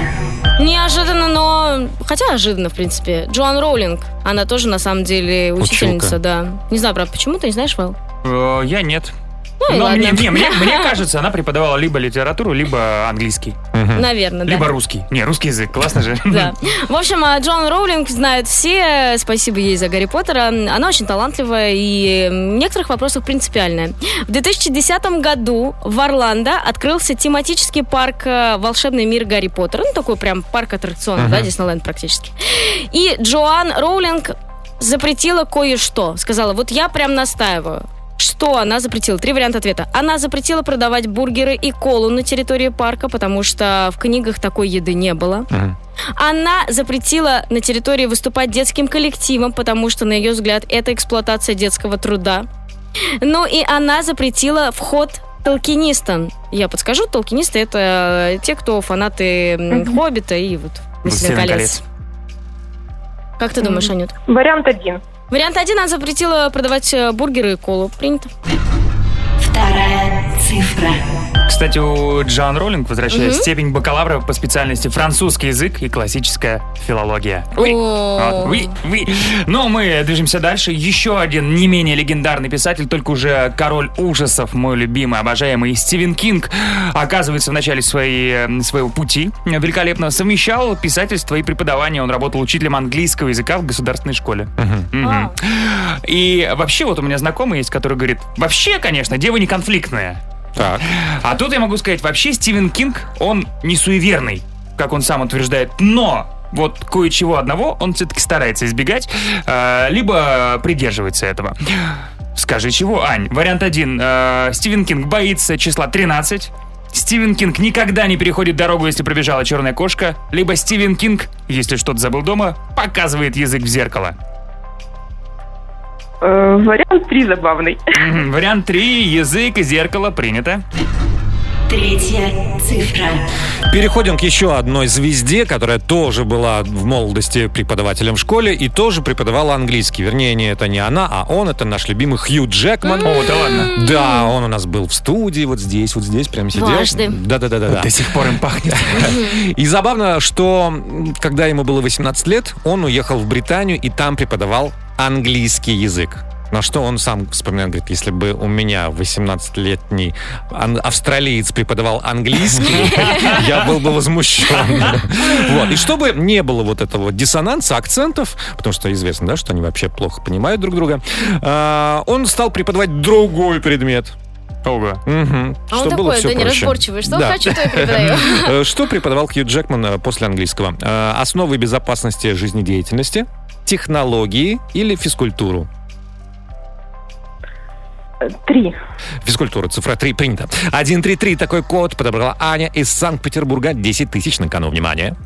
Неожиданно, но... Хотя ожиданно, в принципе. Джоан Роулинг. Она тоже, на самом деле, учительница, Училка. да. Не знаю, правда, почему, ты не знаешь, Вэл? Э, Я нет. Ну Но мне, не, мне, мне кажется, она преподавала либо литературу, либо английский. Наверное, да. Либо русский. Не, русский язык, классно же. Да. В общем, а, Джоан Роулинг знают все. Спасибо ей за Гарри Поттера. Она очень талантливая и в некоторых вопросах принципиальная. В 2010 году в Орландо открылся тематический парк э, «Волшебный мир Гарри Поттера». Ну, такой прям парк аттракционов, Мгм. да, Диснейленд практически. И Джоан Роулинг запретила кое-что. Сказала, вот я прям настаиваю. Что она запретила? Три варианта ответа. Она запретила продавать бургеры и колу на территории парка, потому что в книгах такой еды не было. Она запретила на территории выступать детским коллективом, потому что, на ее взгляд, это эксплуатация детского труда. Ну и она запретила вход толкинистам. Я подскажу, толкинисты это те, кто фанаты м, Хоббита и вот «Властелин «Властелин колец». Как ты думаешь, Анют? Вариант один. Вариант один, она запретила продавать э, бургеры и колу. Принято. Вторая цифра. Кстати, у Джоан Роллинг, возвращаясь, Мгм. степень бакалавра по специальности французский язык и классическая филология. О. Вот, oui, oui. Но мы движемся дальше. Еще один не менее легендарный писатель, только уже король ужасов, мой любимый, обожаемый Стивен Кинг, оказывается, в начале своей, своего пути великолепно совмещал писательство и преподавание. Он работал учителем английского языка в государственной школе. Мгм. И вообще вот у меня знакомый есть, который говорит, вообще, конечно, дева не конфликтная. Так. А тут я могу сказать, вообще Стивен Кинг, он не суеверный, как он сам утверждает, но вот кое-чего одного он все-таки старается избегать, э, либо придерживается этого. Скажи чего, Ань? Вариант один. э, Стивен Кинг боится числа 13. Стивен Кинг никогда не переходит дорогу, если пробежала черная кошка. Либо Стивен Кинг, если что-то забыл дома, показывает язык в зеркало. Э, Вариант три забавный. Вариант 3. Язык и зеркало принято. Третья цифра. Переходим к еще одной звезде, которая тоже была в молодости преподавателем в школе и тоже преподавала английский. Вернее, не это не она, а он, это наш любимый Хью Джекман. О, да ладно? Да, он у нас был в студии, вот здесь, вот здесь прям сидел. Дважды. Да-да-да. До сих пор им пахнет. И забавно, что когда ему было 18 лет, он уехал в Британию и там преподавал английский язык. На что он сам вспоминает, говорит, если бы у меня 18-летний ан- австралиец преподавал английский, я был бы возмущен. Вот. И чтобы не было вот этого диссонанса, акцентов, потому что известно, да, что они вообще плохо понимают друг друга, а, он стал преподавать другой предмет. Ого. Мгм. А он Что было такой, всё да, проще. неразборчивый. Что Да. хочу, то и преподаю. Э, Что преподавал Хью Джекман э, после английского? Э, Основы безопасности жизнедеятельности, технологии или физкультуру? Три. Физкультура, цифра 3 принято. 133 такой код подобрала Аня из Санкт-Петербурга. 10 тысяч на кону. Внимание.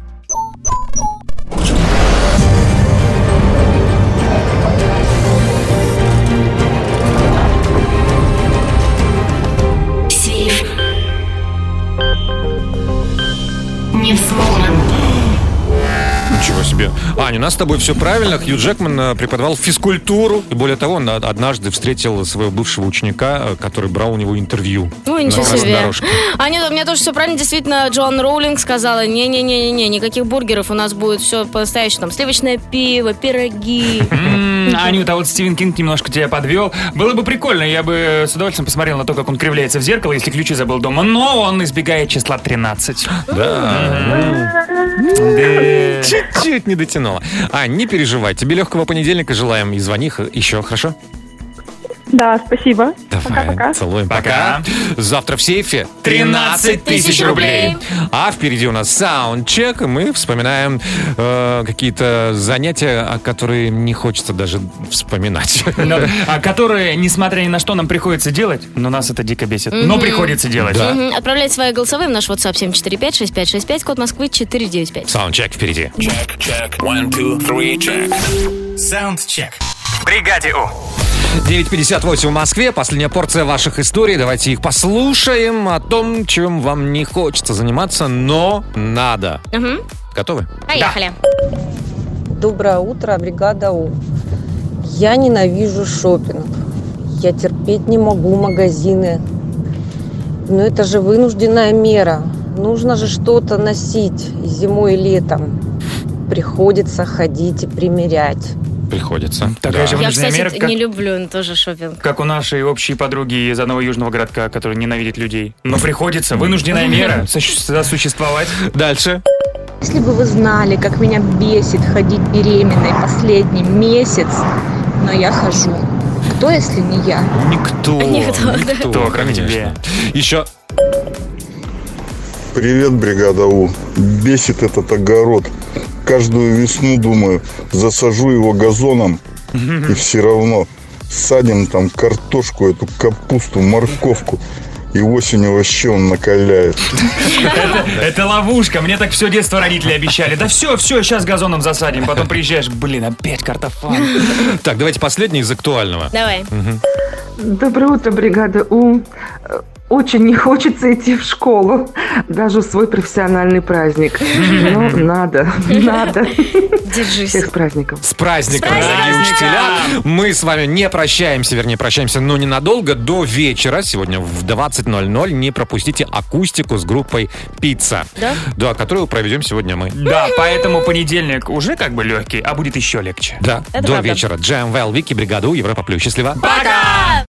Аня, у нас с тобой все правильно. Хью Джекман э, преподавал физкультуру. И более того, он однажды встретил своего бывшего ученика, э, который брал у него интервью. Ой, ничего на себе. дорожке. А нет, у меня тоже все правильно. Действительно, Джоан Роулинг сказала, не-не-не-не, никаких бургеров, у нас будет все по-настоящему. Там сливочное пиво, пироги. Анюта, а вот Стивен Кинг немножко тебя подвел. Было бы прикольно, я бы с удовольствием посмотрел на то, как он кривляется в зеркало, если ключи забыл дома. Но он избегает числа 13. Да. Чуть-чуть не дотянула. А, не переживай. Тебе легкого понедельника желаем. И звони еще, хорошо? Да, спасибо. Давай, Пока-пока. целуем. Пока. Завтра в сейфе 13 тысяч рублей. А впереди у нас саундчек, и мы вспоминаем э, какие-то занятия, о которые не хочется даже вспоминать. Но, а которые, несмотря ни на что, нам приходится делать, но нас это дико бесит. Но Мгм. приходится делать. Мгм. Отправляйте свои голосовые в наш WhatsApp 745-6565, код Москвы 495. Саундчек впереди. Check, check. One, two, three, check. Саундчек. В бригаде У. 9.58 в Москве. Последняя порция ваших историй. Давайте их послушаем о том, чем вам не хочется заниматься, но надо. Мгм. Готовы? Поехали. Доброе утро, бригада У. Я ненавижу шопинг. Я терпеть не могу магазины. Но это же вынужденная мера. Нужно же что-то носить зимой, и летом. Приходится ходить и примерять. Приходится. Такая же Я, вынужденная кстати, мера, как, не люблю тоже шопинг. как у нашей общей подруги из одного южного городка, которая ненавидит людей. Но приходится, вынужденная мера, суще- существовать. Дальше. Если бы вы знали, как меня бесит ходить беременной последний месяц, но я хожу. Кто, если не я? Никто. Никто, да. Никто, кроме тебя. Еще Привет, бригада У. Бесит этот огород. Каждую весну думаю, засажу его газоном, и все равно садим там картошку, эту капусту, морковку. И осенью вообще он накаляет. Это, это ловушка. Мне так все детство родители обещали. Да все, все, сейчас газоном засадим. Потом приезжаешь, блин, опять картофан. Так, давайте последний из актуального. Давай. Доброе утро, бригада У. Очень не хочется идти в школу, даже в свой профессиональный праздник. Но надо, надо. Держись. Всех с праздником. С праздником, дорогие учителя! Мы с вами не прощаемся, вернее, прощаемся, но ненадолго, до вечера. Сегодня в 20.00 не пропустите акустику с группой «Пицца». Да? Да, которую проведем сегодня мы. Да, поэтому понедельник уже как бы легкий, а будет еще легче. Да, Это до правда. вечера. Джем Вэл, Вики, Бригаду, Европа Плюс. Счастливо. Пока!